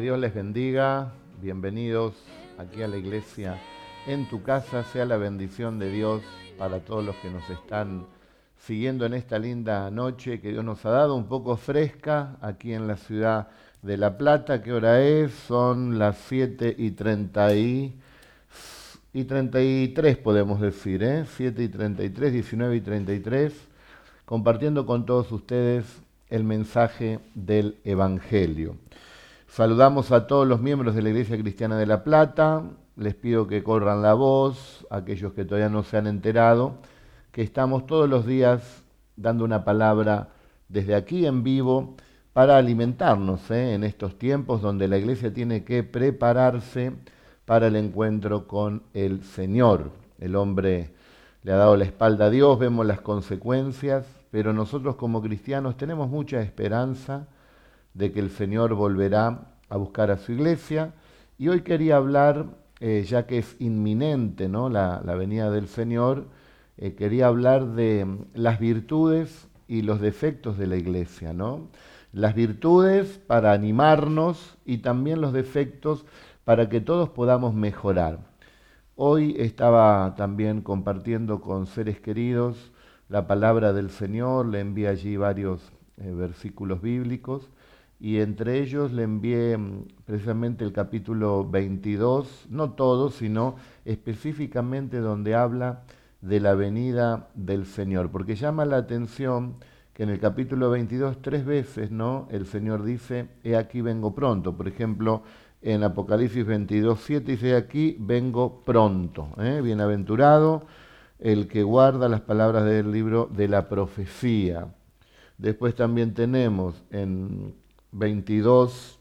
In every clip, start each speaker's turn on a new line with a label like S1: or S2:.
S1: Dios les bendiga. Bienvenidos aquí a la iglesia. En tu casa sea la bendición de Dios para todos los que nos están siguiendo en esta linda noche que Dios nos ha dado, un poco fresca aquí en la ciudad de La Plata. ¿Qué hora es? Son las 7 y 30 y, y 33 podemos decir, ¿eh? 7 y 33, 19 y 33, compartiendo con todos ustedes el mensaje del Evangelio. Saludamos a todos los miembros de la Iglesia Cristiana de La Plata. Les pido que corran la voz, aquellos que todavía no se han enterado, que estamos todos los días dando una palabra desde aquí en vivo para alimentarnos ¿eh? en estos tiempos donde la iglesia tiene que prepararse para el encuentro con el Señor. El hombre le ha dado la espalda a Dios, vemos las consecuencias, pero nosotros como cristianos tenemos mucha esperanza de que el Señor volverá a buscar a su iglesia. Y hoy quería hablar, eh, ya que es inminente ¿no? la, venida del Señor, eh, quería hablar de las virtudes y los defectos de la iglesia. ¿no? Las virtudes para animarnos y también los defectos para que todos podamos mejorar. Hoy estaba también compartiendo con seres queridos la palabra del Señor, le envié allí varios eh, versículos bíblicos y entre ellos le envié mm, precisamente el capítulo 22, no todo, sino específicamente donde habla de la venida del Señor, porque llama la atención que en el capítulo 22 tres veces, ¿no? El Señor dice, he aquí vengo pronto. Por ejemplo, en Apocalipsis 22, 7 dice, aquí vengo pronto. ¿eh? Bienaventurado el que guarda las palabras del libro de la profecía. Después también tenemos en 22,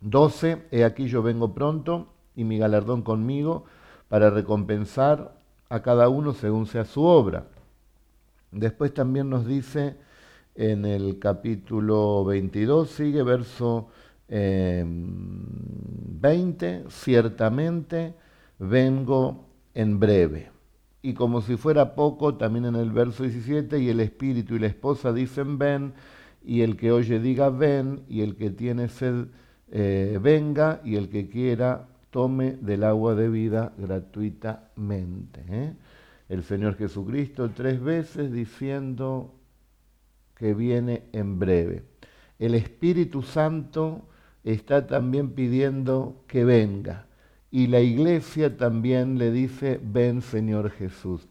S1: 12, he aquí yo vengo pronto y mi galardón conmigo para recompensar a cada uno según sea su obra. Después también nos dice en el capítulo 22, sigue verso 20, em, ciertamente vengo en breve y como si fuera poco, también en el verso 17, y el espíritu y la esposa dicen ven, y el que oye diga ven, y el que tiene sed eh, venga, y el que quiera tome del agua de vida gratuitamente. ¿eh? El Señor Jesucristo tres veces diciendo que viene en breve. El Espíritu Santo está también pidiendo que venga y la iglesia también le dice, ven Señor Jesús.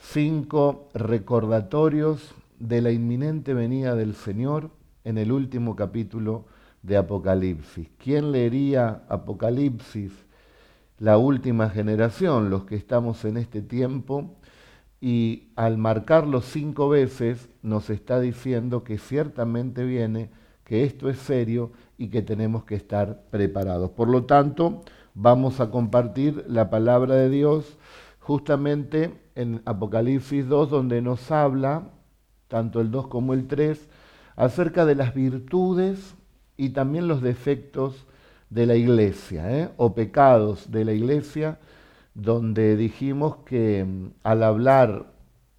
S1: Cinco recordatorios de la inminente venida del Señor en el último capítulo de Apocalipsis. ¿Quién leería Apocalipsis? La última generación, los que estamos en este tiempo, y al marcarlo cinco veces nos está diciendo que ciertamente viene, que esto es serio y que tenemos que estar preparados. Por lo tanto, vamos a compartir la palabra de Dios justamente en Apocalipsis 2, donde nos habla, tanto el 2 como el 3, acerca de las virtudes y también los defectos de la iglesia, ¿eh? o pecados de la iglesia, donde dijimos que mm, al hablar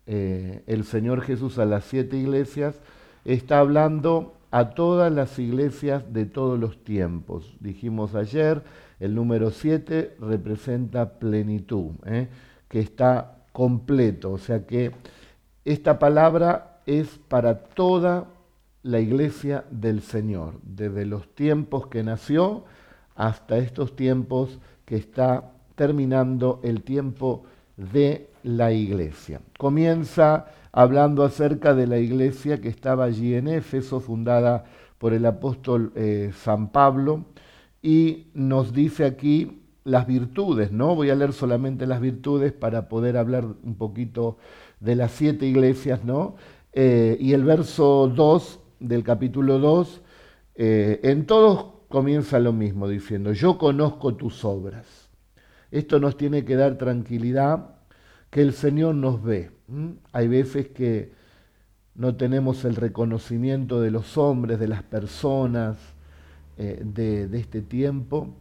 S1: eh, el Señor Jesús a las siete iglesias, está hablando a todas las iglesias de todos los tiempos. Dijimos ayer el número 7 representa plenitud, ¿eh? que está completo, o sea que esta palabra es para toda la iglesia del Señor, desde los tiempos que nació hasta estos tiempos que está terminando el tiempo de la iglesia. Comienza hablando acerca de la iglesia que estaba allí en Éfeso, fundada por el apóstol eh, San Pablo, y nos dice aquí las virtudes, ¿no? Voy a leer solamente las virtudes para poder hablar un poquito de las siete iglesias, ¿no? Eh, y el verso 2 del capítulo 2, eh, en todos comienza lo mismo, diciendo, yo conozco tus obras. Esto nos tiene que dar tranquilidad, que el Señor nos ve. Hay veces que no tenemos el reconocimiento de los hombres, de las personas, eh, de, este tiempo.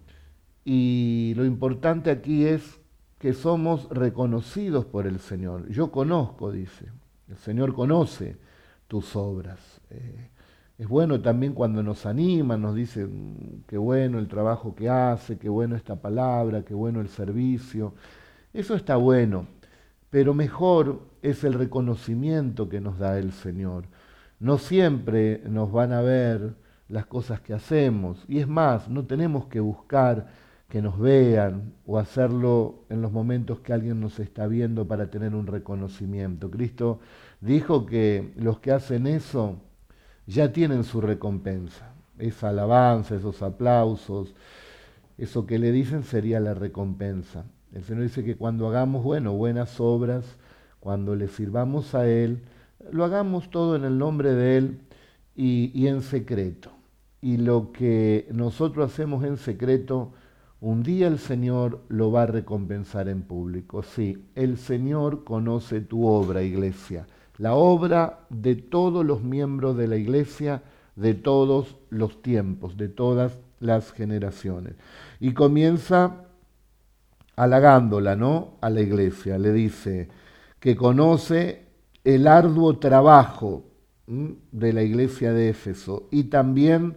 S1: Y lo importante aquí es que somos reconocidos por el Señor. Yo conozco, dice, el Señor conoce tus obras. Eh, Es bueno también cuando nos animan, nos dicen qué bueno el trabajo que hace, qué bueno esta palabra, qué bueno el servicio. Eso está bueno, pero mejor es el reconocimiento que nos da el Señor. No siempre nos van a ver las cosas que hacemos. Y es más, no tenemos que buscar que nos vean o hacerlo en los momentos que alguien nos está viendo para tener un reconocimiento. Cristo dijo que los que hacen eso ya tienen su recompensa. Esa alabanza, esos aplausos, eso que le dicen sería la recompensa. El Señor dice que cuando hagamos, bueno, buenas obras, cuando le sirvamos a Él, lo hagamos todo en el nombre de Él y, y en secreto. Y lo que nosotros hacemos en secreto, un día el Señor lo va a recompensar en público. Sí, el Señor conoce tu obra, iglesia, la obra de todos los miembros de la iglesia, de todos los tiempos, de todas las generaciones. Y comienza halagándola, ¿no? A la iglesia. Le dice que conoce el arduo trabajo de la iglesia de Éfeso y también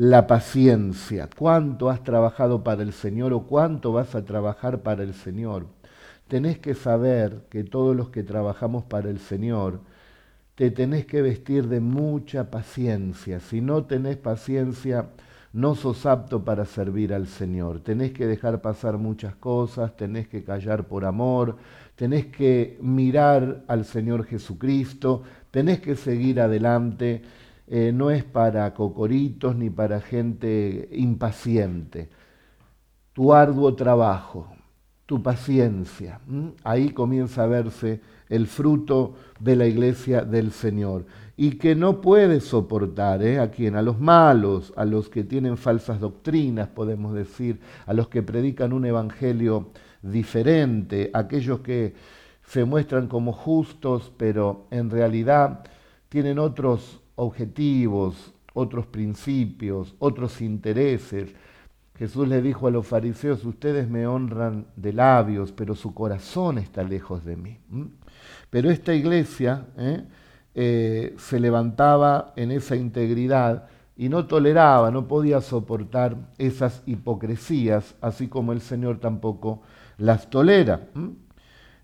S1: la paciencia. ¿Cuánto has trabajado para el Señor o cuánto vas a trabajar para el Señor? Tenés que saber que todos los que trabajamos para el Señor, te tenés que vestir de mucha paciencia. Si no tenés paciencia, no sos apto para servir al Señor. Tenés que dejar pasar muchas cosas, tenés que callar por amor, tenés que mirar al Señor Jesucristo, tenés que seguir adelante eh, no es para cocoritos ni para gente impaciente. Tu arduo trabajo, tu paciencia, ahí comienza a verse el fruto de la iglesia del Señor. Y que no puede soportar ¿eh? a quien, a los malos, a los que tienen falsas doctrinas, podemos decir, a los que predican un evangelio diferente, aquellos que se muestran como justos, pero en realidad tienen otros objetivos, otros principios, otros intereses. Jesús le dijo a los fariseos, ustedes me honran de labios, pero su corazón está lejos de mí. Pero esta iglesia ¿eh? Eh, se levantaba en esa integridad y no toleraba, no podía soportar esas hipocresías, así como el Señor tampoco las tolera.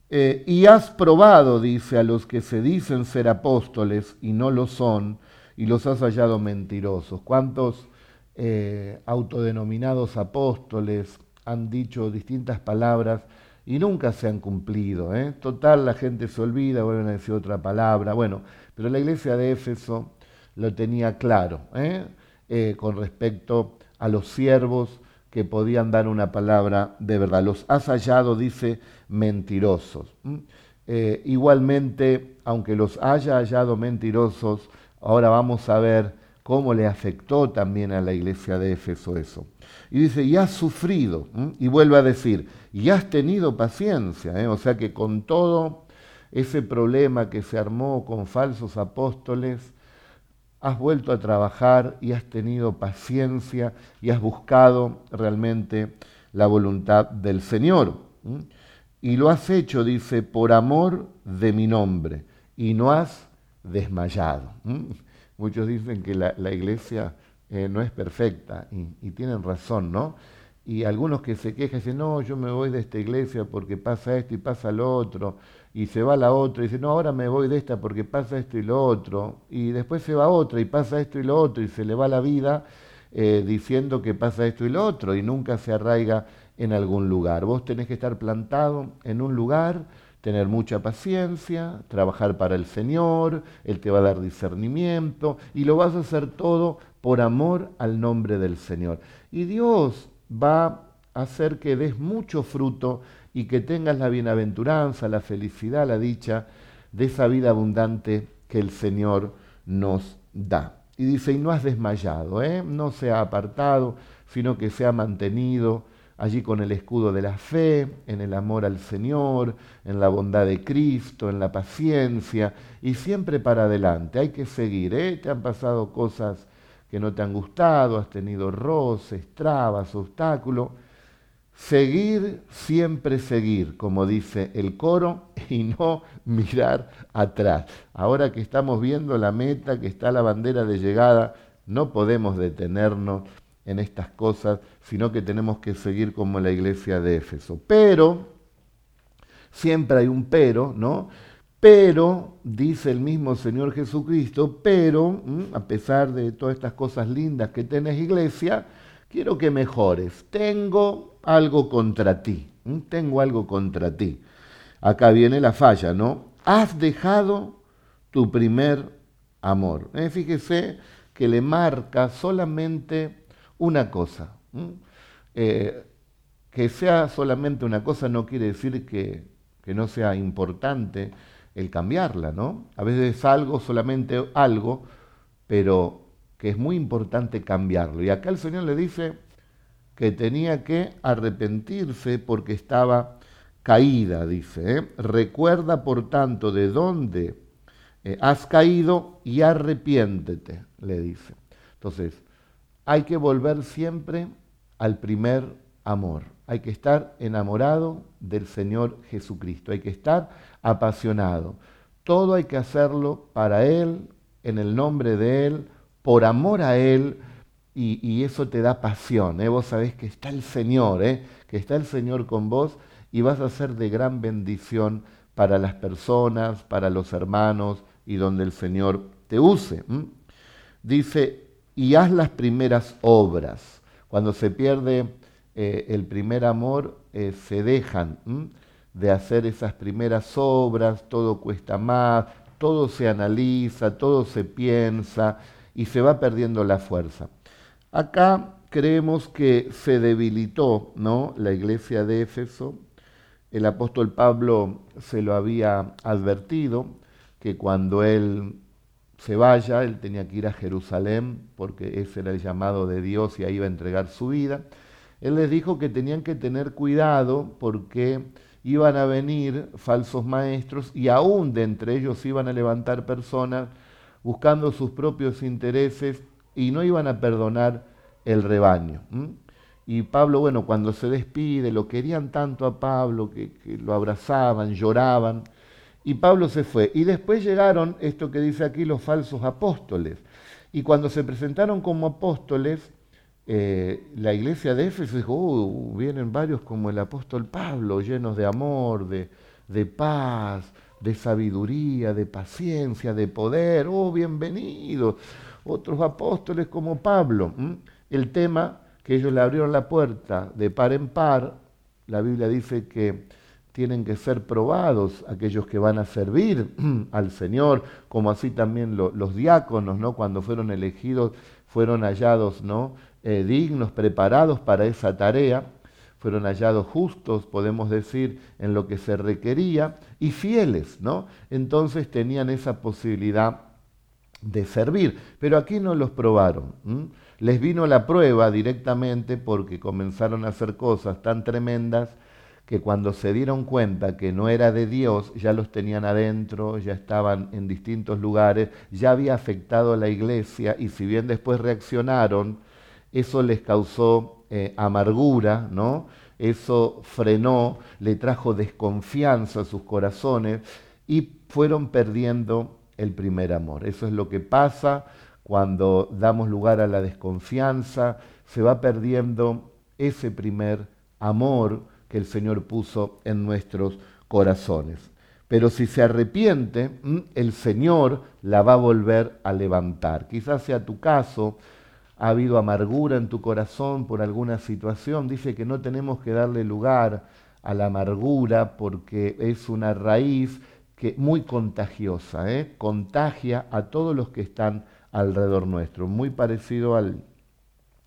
S1: Eh, y has probado, dice, a los que se dicen ser apóstoles y no lo son, y los has hallado mentirosos. ¿Cuántos eh, autodenominados apóstoles han dicho distintas palabras y nunca se han cumplido? Eh? Total, la gente se olvida, vuelven a decir otra palabra. Bueno, pero la iglesia de Éfeso lo tenía claro ¿eh? con respecto a los siervos que podían dar una palabra de verdad. Los has hallado, dice, mentirosos. igualmente, aunque los haya hallado mentirosos, Ahora vamos a ver cómo le afectó también a la iglesia de Éfeso eso. Y dice, y has sufrido, y vuelve a decir, y has tenido paciencia, ¿eh? o sea que con todo ese problema que se armó con falsos apóstoles, has vuelto a trabajar y has tenido paciencia y has buscado realmente la voluntad del Señor. Y lo has hecho, dice, por amor de mi nombre, y no has desmayado. Muchos dicen que la, iglesia eh, no es perfecta y, tienen razón, ¿no? Y algunos que se quejan dicen, no, yo me voy de esta iglesia porque pasa esto y pasa lo otro, y se va la otra y dice, no, ahora me voy de esta porque pasa esto y lo otro, y después se va otra y pasa esto y lo otro, y se le va la vida eh, diciendo que pasa esto y lo otro, y nunca se arraiga en algún lugar. Vos tenés que estar plantado en un lugar, tener mucha paciencia, trabajar para el Señor, Él te va a dar discernimiento y lo vas a hacer todo por amor al nombre del Señor. Y Dios va a hacer que des mucho fruto y que tengas la bienaventuranza, la felicidad, la dicha de esa vida abundante que el Señor nos da. Y dice, y no has desmayado, ¿eh? no se ha apartado, sino que se ha mantenido allí con el escudo de la fe, en el amor al Señor, en la bondad de Cristo, en la paciencia y siempre para adelante. Hay que seguir, ¿eh? Te han pasado cosas que no te han gustado, has tenido roces, trabas, obstáculos. Seguir, siempre seguir, como dice el coro, y no mirar atrás. Ahora que estamos viendo la meta, que está la bandera de llegada, no podemos detenernos en estas cosas, sino que tenemos que seguir como la iglesia de Éfeso. Pero, siempre hay un pero, ¿no? Pero, dice el mismo Señor Jesucristo, pero, a pesar de todas estas cosas lindas que tenés iglesia, quiero que mejores. Tengo algo contra ti, tengo algo contra ti. Acá viene la falla, ¿no? Has dejado tu primer amor. Eh, fíjese que le marca solamente una cosa. Eh, que sea solamente una cosa no quiere decir que, que no sea importante el cambiarla, ¿no? A veces es algo, solamente algo, pero que es muy importante cambiarlo. Y acá el Señor le dice que tenía que arrepentirse porque estaba caída, dice. ¿eh? Recuerda, por tanto, de dónde eh, has caído y arrepiéntete, le dice. Entonces, hay que volver siempre al primer amor. Hay que estar enamorado del Señor Jesucristo. Hay que estar apasionado. Todo hay que hacerlo para Él, en el nombre de Él, por amor a Él, y, eso te da pasión. ¿eh? Vos sabés que está el Señor, ¿eh? que está el Señor con vos y vas a ser de gran bendición para las personas, para los hermanos y donde el Señor te use. Dice, y haz las primeras obras. Cuando se pierde eh, el primer amor, eh, se dejan de hacer esas primeras obras, todo cuesta más, todo se analiza, todo se piensa y se va perdiendo la fuerza. Acá creemos que se debilitó ¿no? la iglesia de Éfeso. El apóstol Pablo se lo había advertido, que cuando él se vaya, él tenía que ir a Jerusalén porque ese era el llamado de Dios y ahí iba a entregar su vida. Él les dijo que tenían que tener cuidado porque iban a venir falsos maestros y aún de entre ellos iban a levantar personas buscando sus propios intereses y no iban a perdonar el rebaño. Y Pablo, bueno, cuando se despide, lo querían tanto a Pablo que lo abrazaban, lloraban. Y Pablo se fue. Y después llegaron, esto que dice aquí, los falsos apóstoles. Y cuando se presentaron como apóstoles, eh, la iglesia de Éfeso dijo, uh, vienen varios como el apóstol Pablo, llenos de amor, de, de paz, de sabiduría, de paciencia, de poder. Oh, bienvenidos. Otros apóstoles como Pablo. El tema que ellos le abrieron la puerta de par en par, la Biblia dice que tienen que ser probados aquellos que van a servir al Señor, como así también los diáconos, ¿no? Cuando fueron elegidos, fueron hallados, ¿no? Eh, dignos, preparados para esa tarea, fueron hallados justos, podemos decir, en lo que se requería, y fieles, ¿no? Entonces tenían esa posibilidad de servir, pero aquí no los probaron. Les vino la prueba directamente porque comenzaron a hacer cosas tan tremendas que cuando se dieron cuenta que no era de Dios, ya los tenían adentro, ya estaban en distintos lugares, ya había afectado a la iglesia y si bien después reaccionaron, eso les causó eh, amargura, ¿no? Eso frenó, le trajo desconfianza a sus corazones y fueron perdiendo el primer amor. Eso es lo que pasa cuando damos lugar a la desconfianza, se va perdiendo ese primer amor que el Señor puso en nuestros corazones. Pero si se arrepiente, mm, el Señor la va a volver a levantar. Quizás sea tu caso, ha habido amargura en tu corazón por alguna situación. Dice que no tenemos que darle lugar a la amargura porque es una raíz que muy contagiosa, ¿eh? contagia a todos los que están alrededor nuestro, muy parecido al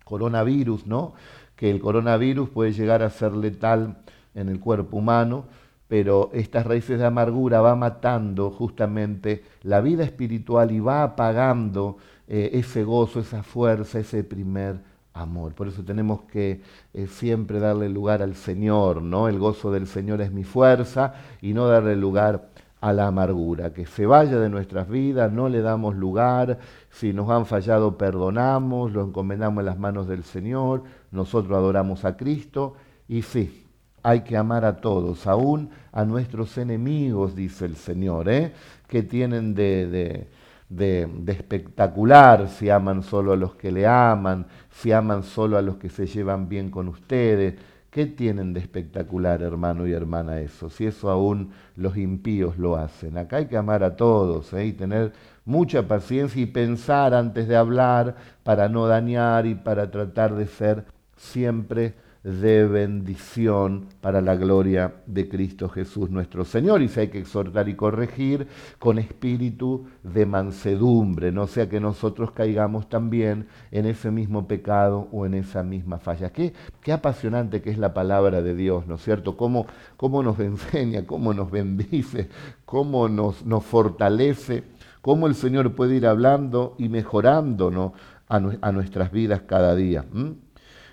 S1: coronavirus, ¿no? Que el coronavirus puede llegar a ser letal en el cuerpo humano, pero estas raíces de amargura va matando justamente la vida espiritual y va apagando eh, ese gozo, esa fuerza, ese primer amor. Por eso tenemos que eh, siempre darle lugar al Señor, ¿no? El gozo del Señor es mi fuerza y no darle lugar a la amargura, que se vaya de nuestras vidas, no le damos lugar, si nos han fallado perdonamos, lo encomendamos en las manos del Señor, nosotros adoramos a Cristo y sí, hay que amar a todos, aún a nuestros enemigos, dice el Señor, ¿eh? que tienen de, de, espectacular si aman solo a los que le aman, si aman solo a los que se llevan bien con ustedes. ¿Qué tienen de espectacular, hermano y hermana, eso? Si eso aún los impíos lo hacen. Acá hay que amar a todos ¿eh? y tener mucha paciencia y pensar antes de hablar para no dañar y para tratar de ser siempre de bendición para la gloria de Cristo Jesús nuestro Señor. Y si hay que exhortar y corregir con espíritu de mansedumbre, no sea que nosotros caigamos también en ese mismo pecado o en esa misma falla. Qué, qué apasionante que es la palabra de Dios, ¿no es cierto? Cómo, cómo nos enseña, cómo nos bendice, cómo nos, nos fortalece, cómo el Señor puede ir hablando y mejorando a, a, nuestras vidas cada día.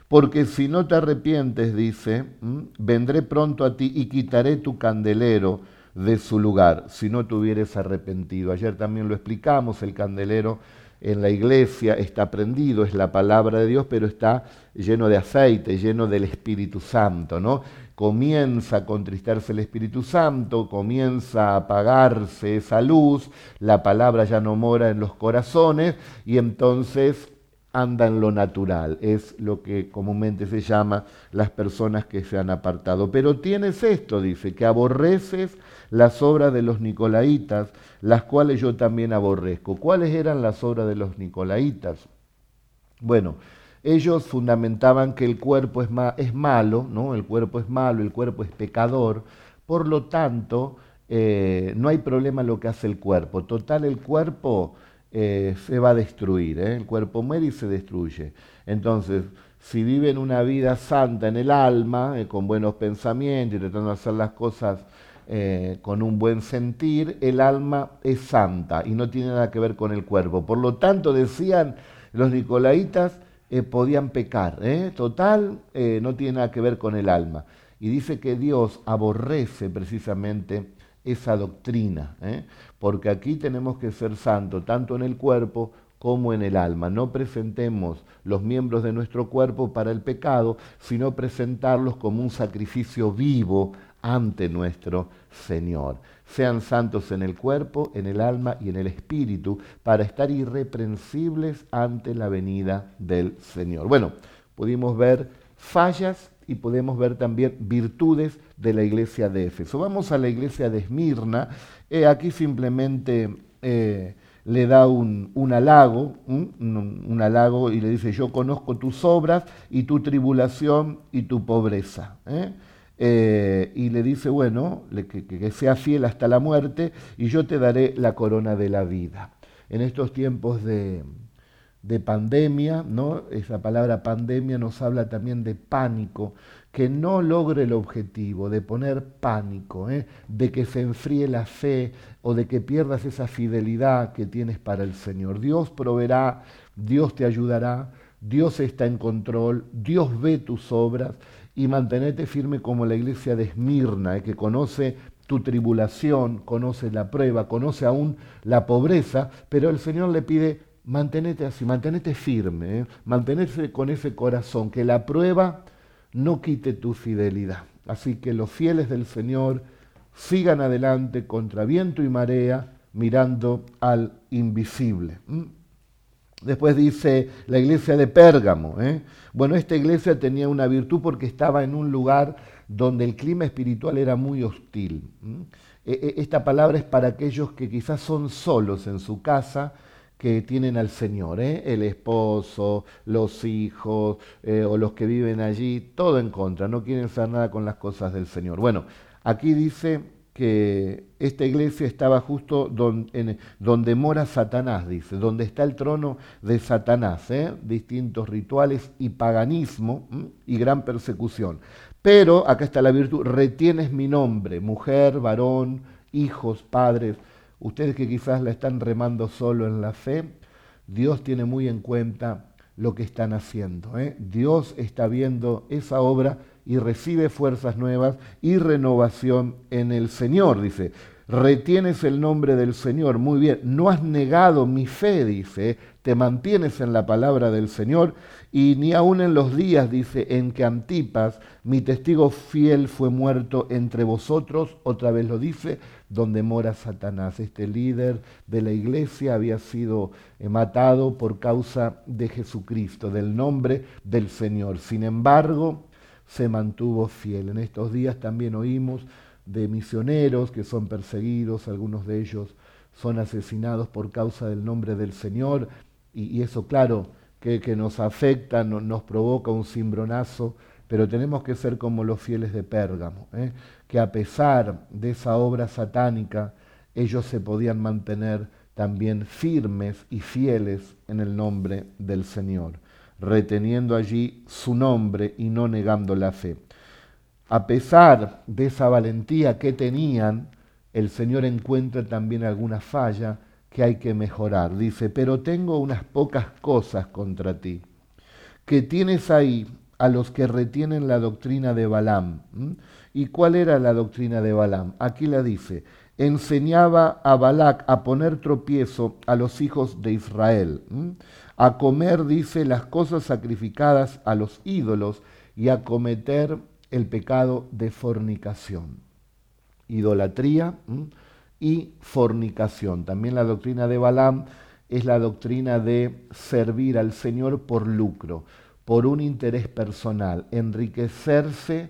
S1: Porque si no te arrepientes, dice, vendré pronto a ti y quitaré tu candelero de su lugar, si no te hubieres arrepentido. Ayer también lo explicamos, el candelero en la iglesia está prendido, es la palabra de Dios, pero está lleno de aceite, lleno del Espíritu Santo, ¿no? Comienza a contristarse el Espíritu Santo, comienza a apagarse esa luz, la palabra ya no mora en los corazones y entonces anda en lo natural, es lo que comúnmente se llama las personas que se han apartado. Pero tienes esto, dice, que aborreces las obras de los nicolaitas, las cuales yo también aborrezco. ¿Cuáles eran las obras de los nicolaitas? Bueno, ellos fundamentaban que el cuerpo es, es malo, ¿no? El cuerpo es malo, el cuerpo es pecador, por lo tanto, eh, no hay problema lo que hace el cuerpo. Total, el cuerpo eh, se va a destruir, ¿eh? el cuerpo muere y se destruye. Entonces, si viven una vida santa en el alma, eh, con buenos pensamientos y tratando de hacer las cosas con un buen sentir, el alma es santa y no tiene nada que ver con el cuerpo. Por lo tanto, decían los nicolaitas, podían pecar. Total, no tiene nada que ver con el alma. Y dice que Dios aborrece precisamente esa doctrina porque aquí tenemos que ser santos, tanto en el cuerpo como en el alma. No presentemos los miembros de nuestro cuerpo para el pecado, sino presentarlos como un sacrificio vivo ante nuestro Señor. Sean santos en el cuerpo, en el alma y en el espíritu, para estar irreprensibles ante la venida del Señor. Bueno, pudimos ver fallas y podemos ver también virtudes de la iglesia de Éfeso. Vamos a la iglesia de Esmirna. Eh, aquí simplemente eh, le da un, halago, un, halago y le dice, yo conozco tus obras y tu tribulación y tu pobreza. ¿eh? y le dice, bueno, que, que sea fiel hasta la muerte y yo te daré la corona de la vida. En estos tiempos de, de pandemia, ¿no? Esa palabra pandemia nos habla también de pánico, que no logre el objetivo de poner pánico, ¿eh? de que se enfríe la fe o de que pierdas esa fidelidad que tienes para el Señor. Dios proveerá, Dios te ayudará, Dios está en control, Dios ve tus obras y mantenete firme como la iglesia de Esmirna, ¿eh? que conoce tu tribulación, conoce la prueba, conoce aún la pobreza, pero el Señor le pide mantenete así, mantenete firme, ¿eh? con ese corazón, que la prueba no quite tu fidelidad. Así que los fieles del Señor sigan adelante contra viento y marea, mirando al invisible. Después dice la iglesia de Pérgamo. ¿eh? Bueno, esta iglesia tenía una virtud porque estaba en un lugar donde el clima espiritual era muy hostil. E, e, esta palabra es para aquellos que quizás son solos en su casa, que tienen al Señor, ¿eh? el esposo, los hijos eh, o los que viven allí, todo en contra, no quieren hacer nada con las cosas del Señor. Bueno, aquí dice que esta iglesia estaba justo donde, mora Satanás, dice, donde está el trono de Satanás, ¿eh? distintos rituales y paganismo y gran persecución. Pero, acá está la virtud, retienes mi nombre, mujer, varón, hijos, padres, Ustedes que quizás la están remando solo en la fe, Dios tiene muy en cuenta lo que están haciendo. ¿eh? Dios está viendo esa obra y recibe fuerzas nuevas y renovación en el Señor, dice. Retienes el nombre del Señor, muy bien. No has negado mi fe, dice. Te mantienes en la palabra del Señor y ni aun en los días, dice, en que Antipas, mi testigo fiel, fue muerto entre vosotros, otra vez lo dice, donde mora Satanás. Este líder de la iglesia había sido eh, matado por causa de Jesucristo, del nombre del Señor. Sin embargo, se mantuvo fiel. En estos días también oímos de misioneros que son perseguidos, algunos de ellos son asesinados por causa del nombre del Señor, y, eso claro que, nos afecta, nos provoca un cimbronazo, pero tenemos que ser como los fieles de Pérgamo, ¿eh? que a pesar de esa obra satánica, ellos se podían mantener también firmes y fieles en el nombre del Señor, reteniendo allí su nombre y no negando la fe. A pesar de esa valentía que tenían, el Señor encuentra también alguna falla que hay que mejorar. Dice, pero tengo unas pocas cosas contra ti, que tienes ahí a los que retienen la doctrina de Balaam. ¿Y cuál era la doctrina de Balaam? Aquí la dice, enseñaba a Balac a poner tropiezo a los hijos de Israel, a comer, dice, las cosas sacrificadas a los ídolos y a cometer el pecado de fornicación. Idolatría y fornicación. También la doctrina de Balaam es la doctrina de servir al Señor por lucro, por un interés personal, enriquecerse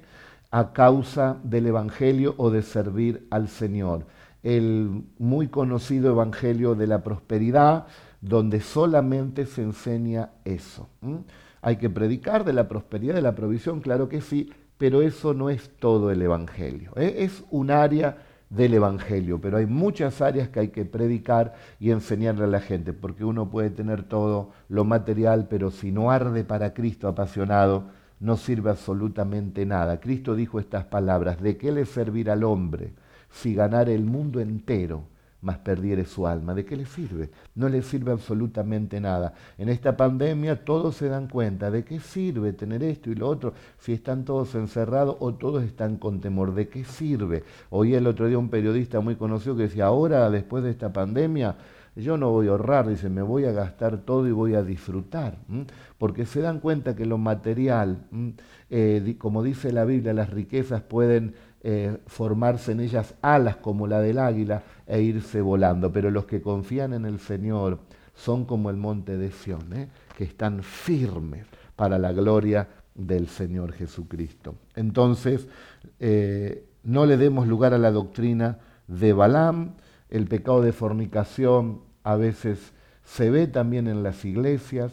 S1: a causa del Evangelio o de servir al Señor. El muy conocido Evangelio de la Prosperidad, donde solamente se enseña eso. Hay que predicar de la prosperidad, de la provisión, claro que sí, pero eso no es todo el Evangelio. ¿eh? Es un área del Evangelio, pero hay muchas áreas que hay que predicar y enseñarle a la gente, porque uno puede tener todo lo material, pero si no arde para Cristo apasionado, no sirve absolutamente nada. Cristo dijo estas palabras, ¿de qué le servirá al hombre si ganara el mundo entero? Mas perdiere su alma. ¿De qué le sirve? No le sirve absolutamente nada. En esta pandemia todos se dan cuenta de qué sirve tener esto y lo otro si están todos encerrados o todos están con temor. ¿De qué sirve? Oí el otro día un periodista muy conocido que decía, ahora después de esta pandemia, yo no voy a ahorrar, dice, me voy a gastar todo y voy a disfrutar. Porque se dan cuenta que lo material, eh, como dice la Biblia, las riquezas pueden eh, formarse en ellas alas como la del águila e irse volando. Pero los que confían en el Señor son como el monte de Sión, ¿eh? que están firmes para la gloria del Señor Jesucristo. Entonces, eh, no le demos lugar a la doctrina de Balaam, el pecado de fornicación a veces se ve también en las iglesias.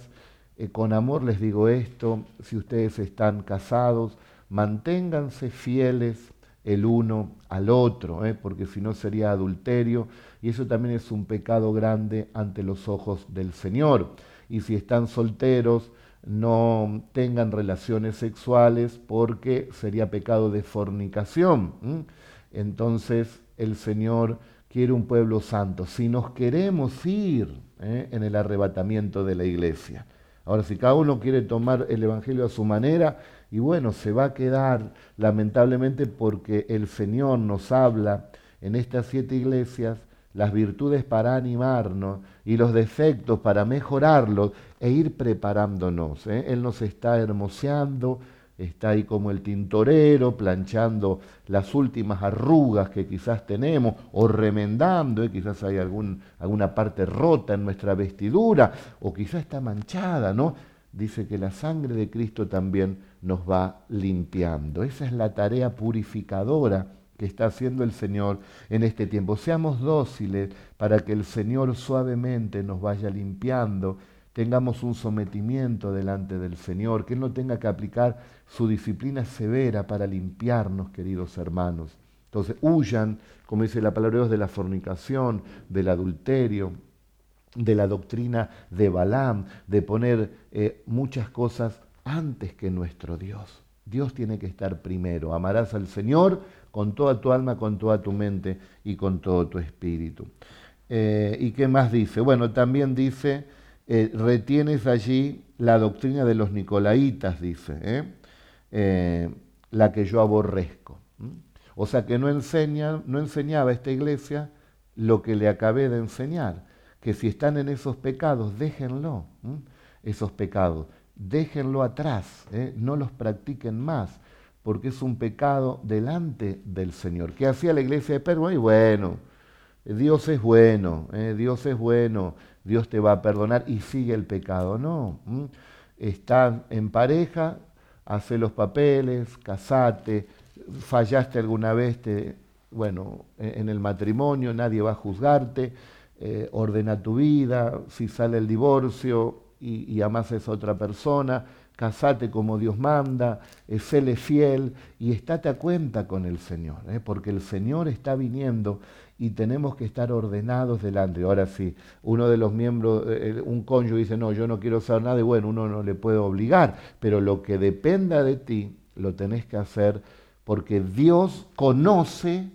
S1: con amor les digo esto, si ustedes están casados, manténganse fieles el uno al otro, ¿eh? porque si no sería adulterio, y eso también es un pecado grande ante los ojos del Señor. Y si están solteros, no tengan relaciones sexuales porque sería pecado de fornicación. Entonces el Señor quiere un pueblo santo. Si nos queremos ir ¿eh? en el arrebatamiento de la iglesia. Ahora, si cada uno quiere tomar el Evangelio a su manera, y bueno, se va a quedar lamentablemente porque el Señor nos habla en estas siete iglesias las virtudes para animarnos y los defectos para mejorarlos e ir preparándonos. ¿eh? Él nos está hermoseando, está ahí como el tintorero, planchando las últimas arrugas que quizás tenemos o remendando, ¿eh? quizás hay alguna parte rota en nuestra vestidura o quizás está manchada, ¿no? dice que la sangre de Cristo también nos va limpiando. Esa es la tarea purificadora que está haciendo el Señor en este tiempo. Seamos dóciles para que el Señor suavemente nos vaya limpiando, tengamos un sometimiento delante del Señor, que Él no tenga que aplicar su disciplina severa para limpiarnos, queridos hermanos. Entonces, huyan, como dice la palabra de Dios, de la fornicación, del adulterio, de la doctrina de Balaam, de poner eh, muchas cosas antes que nuestro Dios. Dios tiene que estar primero. Amarás al Señor con toda tu alma, con toda tu mente y con todo tu espíritu. Eh, ¿Y qué más dice? Bueno, también dice, eh, retienes allí la doctrina de los nicolaitas, dice, la que yo aborrezco. O sea que no, enseña, no enseñaba esta iglesia lo que le acabé de enseñar que si están en esos pecados, déjenlo, esos pecados, déjenlo atrás, ¿eh? no los practiquen más, porque es un pecado delante del Señor. ¿Qué hacía la iglesia de Pedro? Y bueno, Dios es bueno, ¿eh? Dios es bueno, Dios te va a perdonar y sigue el pecado. No, están en pareja, hace los papeles, casate, fallaste alguna vez, te, bueno, en el matrimonio nadie va a juzgarte, eh, ordena tu vida, si sale el divorcio y, y amas a esa otra persona, casate como Dios manda, eh, séle fiel y estate a cuenta con el Señor, eh, porque el Señor está viniendo y tenemos que estar ordenados delante. Ahora sí, uno de los miembros, un cónyuge dice, no, yo no quiero hacer nada, y bueno, uno no le puede obligar, pero lo que dependa de ti, lo tenés que hacer porque Dios conoce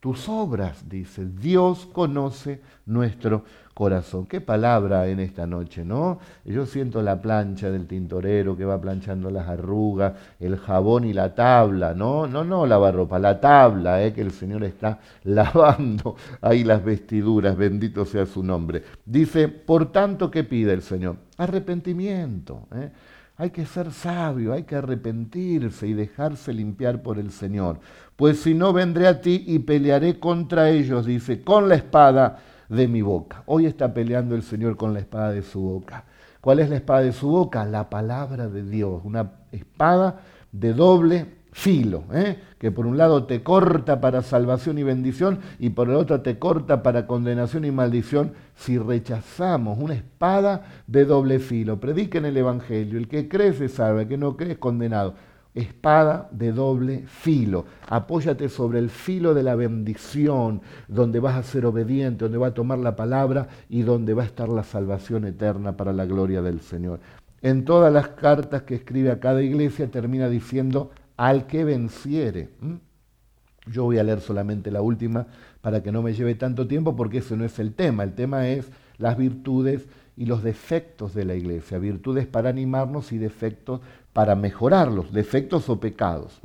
S1: tus obras, dice. Dios conoce nuestro corazón. Qué palabra en esta noche, ¿no? Yo siento la plancha del tintorero que va planchando las arrugas, el jabón y la tabla, ¿no? No, no lavarropa, la tabla, ¿eh? que el Señor está lavando ahí las vestiduras, bendito sea su nombre. Dice, por tanto, ¿qué pide el Señor? Arrepentimiento. ¿eh? Hay que ser sabio, hay que arrepentirse y dejarse limpiar por el Señor. Pues si no vendré a ti y pelearé contra ellos, dice, con la espada de mi boca. Hoy está peleando el Señor con la espada de su boca. ¿Cuál es la espada de su boca? La palabra de Dios, una espada de doble filo, ¿eh? que por un lado te corta para salvación y bendición y por el otro te corta para condenación y maldición si rechazamos una espada de doble filo. Prediquen el Evangelio, el que cree se salva, el que no cree es condenado. Espada de doble filo. Apóyate sobre el filo de la bendición, donde vas a ser obediente, donde va a tomar la palabra y donde va a estar la salvación eterna para la gloria del Señor. En todas las cartas que escribe a cada iglesia termina diciendo al que venciere. Yo voy a leer solamente la última para que no me lleve tanto tiempo porque ese no es el tema. El tema es las virtudes y los defectos de la iglesia. Virtudes para animarnos y defectos para mejorarlos, defectos o pecados.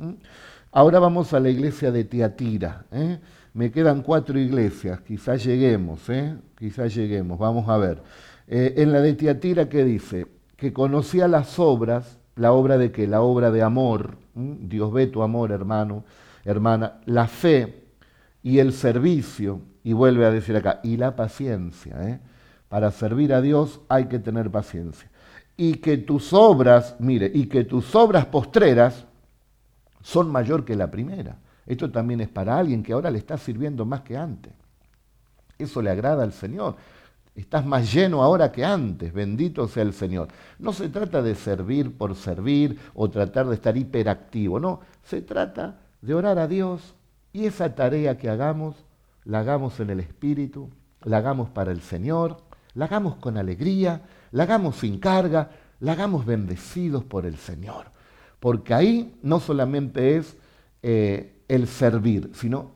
S1: Ahora vamos a la iglesia de Tiatira. ¿eh? Me quedan cuatro iglesias, quizás lleguemos, ¿eh? quizás lleguemos, vamos a ver. Eh, en la de Tiatira, ¿qué dice? Que conocía las obras, la obra de qué? La obra de amor, Dios ve tu amor, hermano, hermana, la fe y el servicio, y vuelve a decir acá, y la paciencia. ¿eh? Para servir a Dios hay que tener paciencia. Y que tus obras, mire, y que tus obras postreras son mayor que la primera. Esto también es para alguien que ahora le está sirviendo más que antes. Eso le agrada al Señor. Estás más lleno ahora que antes, bendito sea el Señor. No se trata de servir por servir o tratar de estar hiperactivo, no, se trata de orar a Dios y esa tarea que hagamos, la hagamos en el Espíritu, la hagamos para el Señor, la hagamos con alegría, la hagamos sin carga, la hagamos bendecidos por el Señor. Porque ahí no solamente es eh, el servir, sino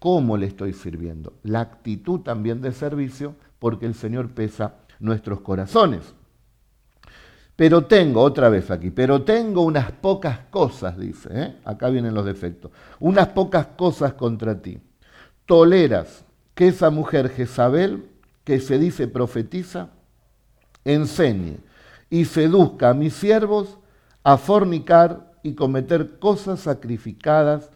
S1: cómo le estoy sirviendo. La actitud también de servicio porque el Señor pesa nuestros corazones. Pero tengo, otra vez aquí, pero tengo unas pocas cosas, dice, ¿eh? acá vienen los defectos, unas pocas cosas contra ti. Toleras que esa mujer Jezabel, que se dice profetiza, enseñe y seduzca a mis siervos a fornicar y cometer cosas sacrificadas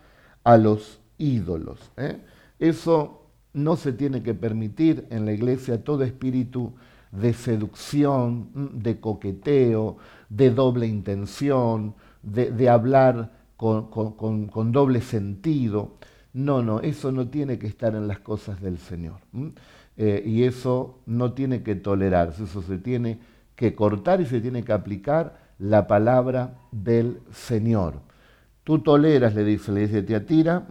S1: a los ídolos. ¿eh? Eso no se tiene que permitir en la iglesia todo espíritu de seducción, mm, de coqueteo, de doble intención, de, hablar con, doble sentido. No, no, eso no tiene que estar en las cosas del Señor. Eh, y eso no tiene que tolerarse, eso se tiene que cortar y se tiene que aplicar la palabra del Señor. Tú toleras, le dice, le dice Tiatira,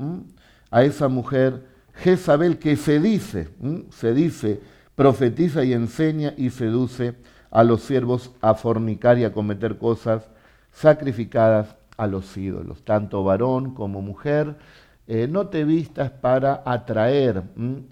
S1: a esa mujer Jezabel que se dice, se dice, profetiza y enseña y seduce a los siervos a fornicar y a cometer cosas sacrificadas a los ídolos, tanto varón como mujer. Eh, no te vistas para atraer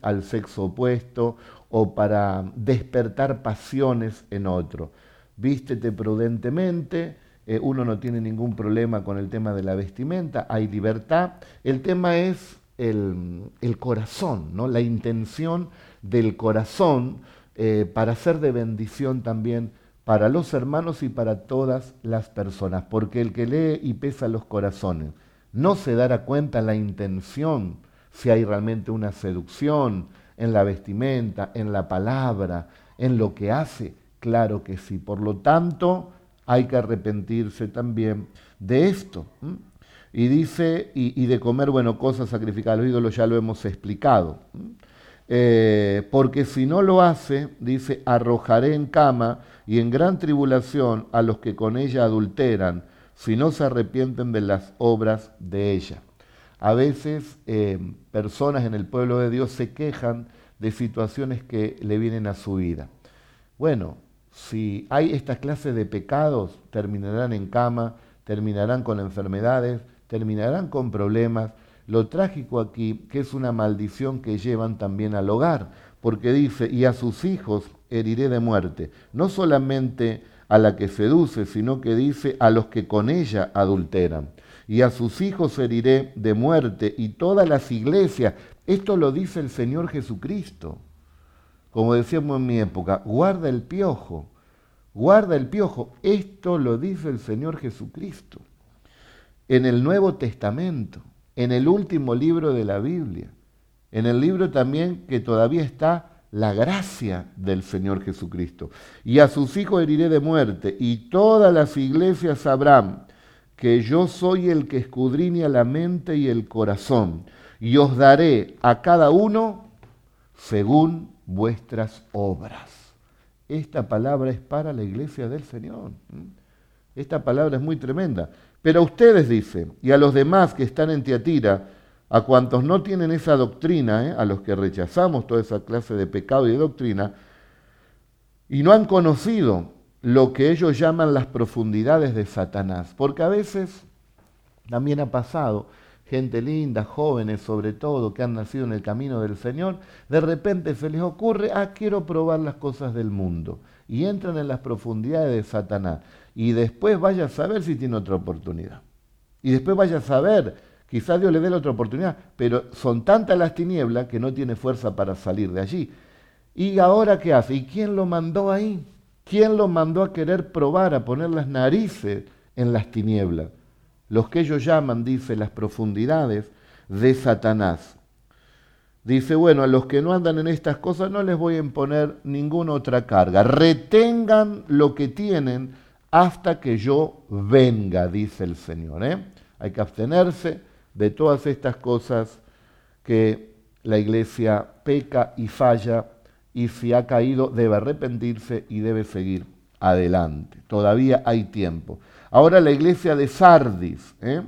S1: al sexo opuesto o para despertar pasiones en otro. Vístete prudentemente, eh, uno no tiene ningún problema con el tema de la vestimenta, hay libertad. El tema es el, corazón, ¿no? la intención del corazón eh, para ser de bendición también para los hermanos y para todas las personas, porque el que lee y pesa los corazones no se dará cuenta la intención, si hay realmente una seducción en la vestimenta, en la palabra, en lo que hace, claro que sí. Por lo tanto, hay que arrepentirse también de esto. Y dice, y, de comer, bueno, cosas sacrificadas a los ídolos, ya lo hemos explicado. Eh, porque si no lo hace, dice, arrojaré en cama y en gran tribulación a los que con ella adulteran, si no se arrepienten de las obras de ella. A veces eh, personas en el pueblo de Dios se quejan de situaciones que le vienen a su vida. Bueno, si hay esta clase de pecados, terminarán en cama, terminarán con enfermedades, terminarán con problemas. Lo trágico aquí, que es una maldición que llevan también al hogar, porque dice, y a sus hijos heriré de muerte, no solamente a la que seduce, sino que dice a los que con ella adulteran. Y a sus hijos heriré de muerte, y todas las iglesias, esto lo dice el Señor Jesucristo como decíamos en mi época, guarda el piojo, guarda el piojo. Esto lo dice el Señor Jesucristo en el Nuevo Testamento, en el último libro de la Biblia, en el libro también que todavía está la gracia del Señor Jesucristo. Y a sus hijos heriré de muerte, y todas las iglesias sabrán que yo soy el que escudriña la mente y el corazón, y os daré a cada uno según vuestras obras. Esta palabra es para la iglesia del Señor. Esta palabra es muy tremenda. Pero a ustedes, dice, y a los demás que están en Tiatira, a cuantos no tienen esa doctrina, ¿eh? a los que rechazamos toda esa clase de pecado y de doctrina, y no han conocido lo que ellos llaman las profundidades de Satanás. Porque a veces también ha pasado gente linda, jóvenes sobre todo, que han nacido en el camino del Señor, de repente se les ocurre, ah, quiero probar las cosas del mundo. Y entran en las profundidades de Satanás. Y después vaya a saber si tiene otra oportunidad. Y después vaya a saber, quizás Dios le dé la otra oportunidad, pero son tantas las tinieblas que no tiene fuerza para salir de allí. ¿Y ahora qué hace? ¿Y quién lo mandó ahí? ¿Quién lo mandó a querer probar, a poner las narices en las tinieblas? los que ellos llaman, dice, las profundidades de Satanás. Dice, bueno, a los que no andan en estas cosas no les voy a imponer ninguna otra carga. Retengan lo que tienen hasta que yo venga, dice el Señor. ¿eh? Hay que abstenerse de todas estas cosas que la iglesia peca y falla y si ha caído debe arrepentirse y debe seguir adelante. Todavía hay tiempo. Ahora la iglesia de Sardis. ¿eh?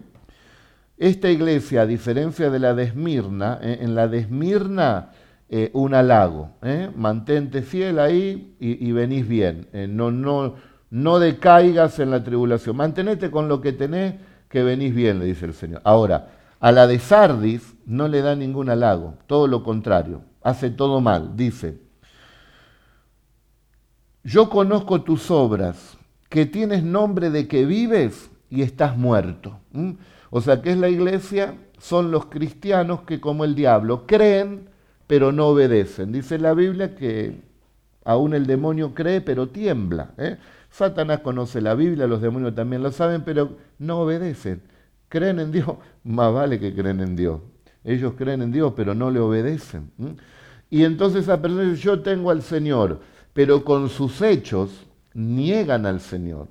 S1: Esta iglesia, a diferencia de la de Esmirna, ¿eh? en la de Esmirna eh, un halago. Mantente fiel ahí y, venís bien. no, no, no decaigas en la tribulación. Mantenete con lo que tenés, que venís bien, le dice el Señor. Ahora, a la de Sardis no le da ningún halago, todo lo contrario, hace todo mal. Dice, yo conozco tus obras que tienes nombre de que vives y estás muerto. O sea, que es la iglesia? Son los cristianos que como el diablo creen pero no obedecen. Dice la Biblia que aún el demonio cree pero tiembla. ¿eh? Satanás conoce la Biblia, los demonios también lo saben, pero no obedecen. Creen en Dios, más vale que creen en Dios. Ellos creen en Dios, pero no le obedecen. Y entonces esa persona dice, yo tengo al Señor, pero con sus hechos niegan al Señor.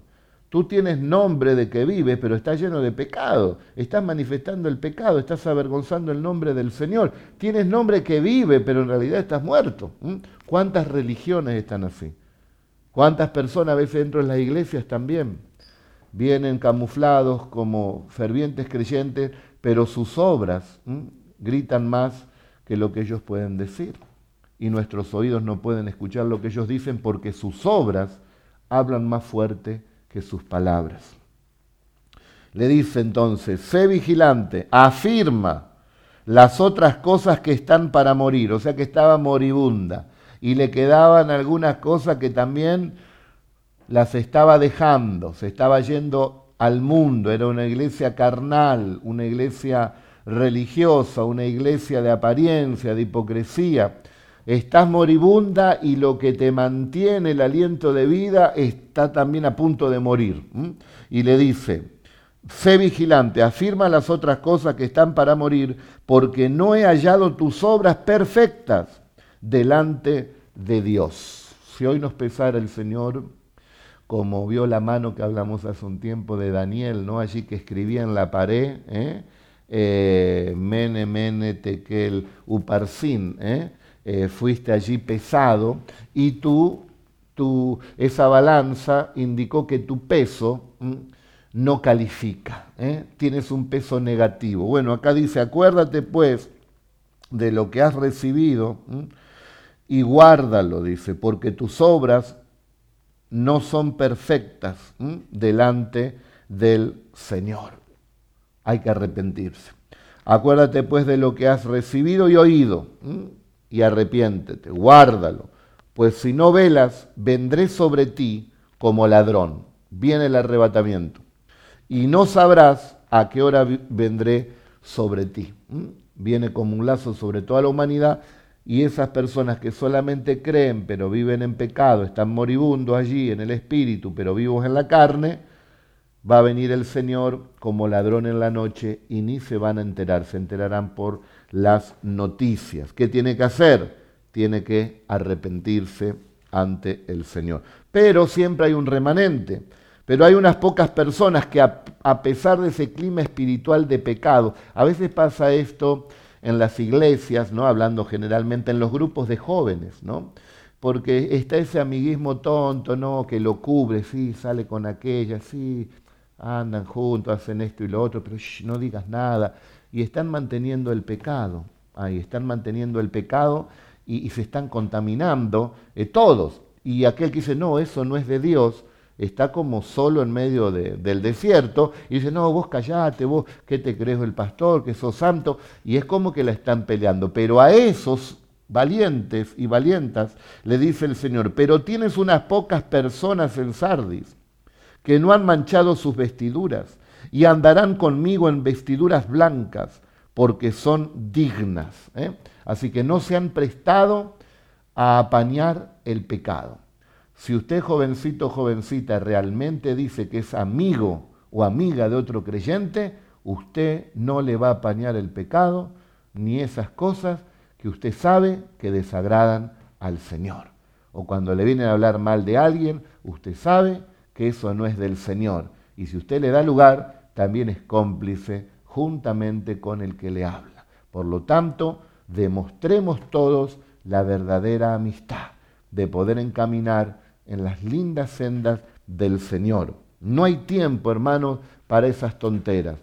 S1: Tú tienes nombre de que vives, pero estás lleno de pecado. Estás manifestando el pecado, estás avergonzando el nombre del Señor. Tienes nombre que vive, pero en realidad estás muerto. ¿Cuántas religiones están así? ¿Cuántas personas a veces dentro de las iglesias también vienen camuflados como fervientes creyentes, pero sus obras gritan más que lo que ellos pueden decir? Y nuestros oídos no pueden escuchar lo que ellos dicen porque sus obras hablan más fuerte que sus palabras. Le dice entonces, sé vigilante, afirma las otras cosas que están para morir, o sea que estaba moribunda, y le quedaban algunas cosas que también las estaba dejando, se estaba yendo al mundo, era una iglesia carnal, una iglesia religiosa, una iglesia de apariencia, de hipocresía. estás moribunda y lo que te mantiene el aliento de vida está también a punto de morir. Y le dice, sé vigilante, afirma las otras cosas que están para morir, porque no he hallado tus obras perfectas delante de Dios. Si hoy nos pesara el Señor, como vio la mano que hablamos hace un tiempo de Daniel, ¿no? Allí que escribía en la pared, ¿eh? eh mene, mene, tekel, uparsin, ¿eh? Fuiste allí pesado y tú, tú, esa balanza indicó que tu peso no califica, tienes un peso negativo. Bueno, acá dice, acuérdate pues de lo que has recibido y guárdalo, dice, porque tus obras no son perfectas delante del Señor. Hay que arrepentirse. Acuérdate pues de lo que has recibido y oído y arrepiéntete, guárdalo, pues si no velas, vendré sobre ti como ladrón. Viene el arrebatamiento. Y no sabrás a qué hora vendré sobre ti. Viene como un lazo sobre toda la humanidad y esas personas que solamente creen pero viven en pecado, están moribundos allí en el espíritu pero vivos en la carne, va a venir el Señor como ladrón en la noche y ni se van a enterar, se enterarán por las noticias. ¿Qué tiene que hacer? Tiene que arrepentirse ante el Señor. Pero siempre hay un remanente. Pero hay unas pocas personas que a, pesar de ese clima espiritual de pecado, a veces pasa esto en las iglesias, ¿no? hablando generalmente en los grupos de jóvenes, ¿no? porque está ese amiguismo tonto, ¿no? que lo cubre, sí, sale con aquella, sí, andan juntos, hacen esto y lo otro, pero no digas nada y están manteniendo el pecado, ahí están manteniendo el pecado y, se están contaminando eh, todos. Y aquel que dice, no, eso no es de Dios, está como solo en medio del desierto y dice, no, vos callate, vos, ¿qué te crees el pastor? Que sos santo. Y es como que la están peleando. Pero a esos valientes y valientas le dice el Señor, pero tienes unas pocas personas en Sardis que no han manchado sus vestiduras y andarán conmigo en vestiduras blancas, porque son dignas. ¿eh? Así que no se han prestado a apañar el pecado. Si usted, jovencito o jovencita, realmente dice que es amigo o amiga de otro creyente, usted no le va a apañar el pecado ni esas cosas que usted sabe que desagradan al Señor. O cuando le vienen a hablar mal de alguien, usted sabe que eso no es del Señor. Y si usted le da lugar, también es cómplice juntamente con el que le habla. Por lo tanto, demostremos todos la verdadera amistad de poder encaminar en las lindas sendas del Señor. No hay tiempo, hermanos, para esas tonteras.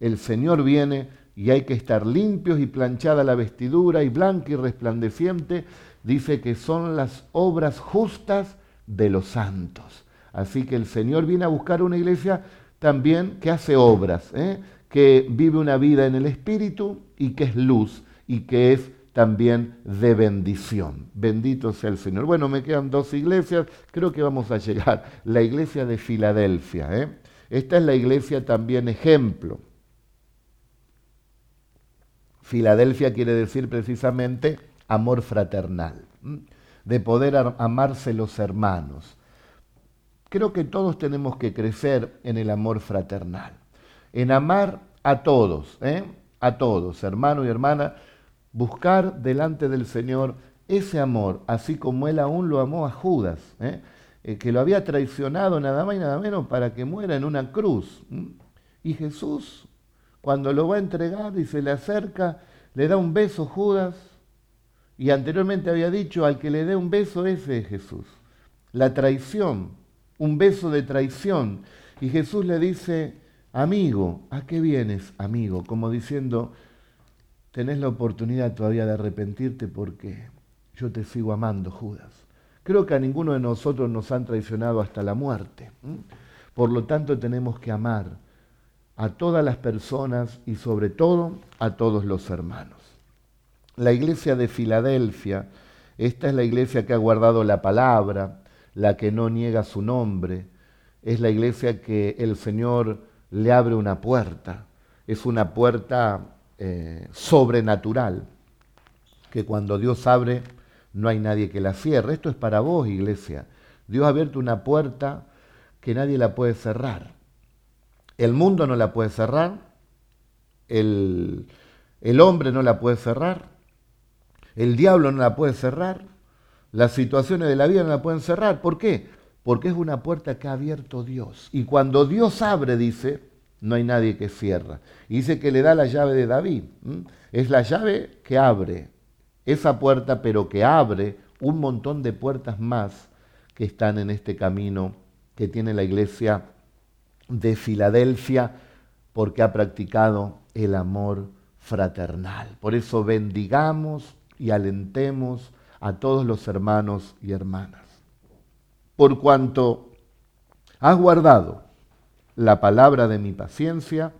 S1: El Señor viene y hay que estar limpios y planchada la vestidura y blanca y resplandeciente. Dice que son las obras justas de los santos. Así que el Señor viene a buscar una iglesia también que hace obras, ¿eh? que vive una vida en el Espíritu y que es luz y que es también de bendición. Bendito sea el Señor. Bueno, me quedan dos iglesias, creo que vamos a llegar. La iglesia de Filadelfia. ¿eh? Esta es la iglesia también ejemplo. Filadelfia quiere decir precisamente amor fraternal, de poder amarse los hermanos creo que todos tenemos que crecer en el amor fraternal, en amar a todos, ¿eh? a todos, hermano y hermana, buscar delante del Señor ese amor, así como Él aún lo amó a Judas, ¿eh? Eh, que lo había traicionado nada más y nada menos para que muera en una cruz. Y Jesús, cuando lo va a entregar y se le acerca, le da un beso Judas, y anteriormente había dicho, al que le dé un beso ese es Jesús. La traición un beso de traición. Y Jesús le dice, amigo, ¿a qué vienes, amigo? Como diciendo, tenés la oportunidad todavía de arrepentirte porque yo te sigo amando, Judas. Creo que a ninguno de nosotros nos han traicionado hasta la muerte. Por lo tanto, tenemos que amar a todas las personas y sobre todo a todos los hermanos. La iglesia de Filadelfia, esta es la iglesia que ha guardado la palabra, la que no niega su nombre, es la iglesia que el Señor le abre una puerta, es una puerta eh, sobrenatural, que cuando Dios abre no hay nadie que la cierre. Esto es para vos, iglesia. Dios ha abierto una puerta que nadie la puede cerrar. El mundo no la puede cerrar, el, el hombre no la puede cerrar, el diablo no la puede cerrar, las situaciones de la vida no la pueden cerrar. ¿Por qué? Porque es una puerta que ha abierto Dios. Y cuando Dios abre, dice, no hay nadie que cierra. Y dice que le da la llave de David. Es la llave que abre esa puerta, pero que abre un montón de puertas más que están en este camino que tiene la iglesia de Filadelfia, porque ha practicado el amor fraternal. Por eso bendigamos y alentemos a todos los hermanos y hermanas. Por cuanto has guardado la palabra de mi paciencia,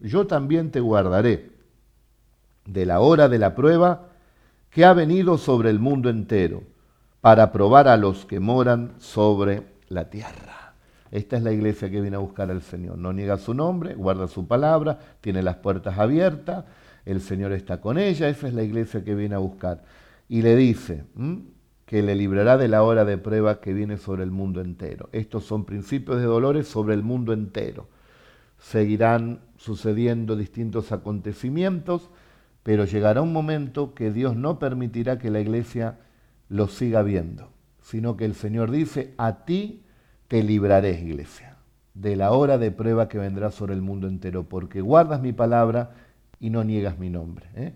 S1: yo también te guardaré de la hora de la prueba que ha venido sobre el mundo entero para probar a los que moran sobre la tierra. Esta es la iglesia que viene a buscar al Señor. No niega su nombre, guarda su palabra, tiene las puertas abiertas, el Señor está con ella, esa es la iglesia que viene a buscar y le dice que le librará de la hora de prueba que viene sobre el mundo entero. Estos son principios de dolores sobre el mundo entero. Seguirán sucediendo distintos acontecimientos, pero llegará un momento que Dios no permitirá que la iglesia los siga viendo, sino que el Señor dice, a ti te libraré, iglesia, de la hora de prueba que vendrá sobre el mundo entero, porque guardas mi palabra y no niegas mi nombre. ¿eh?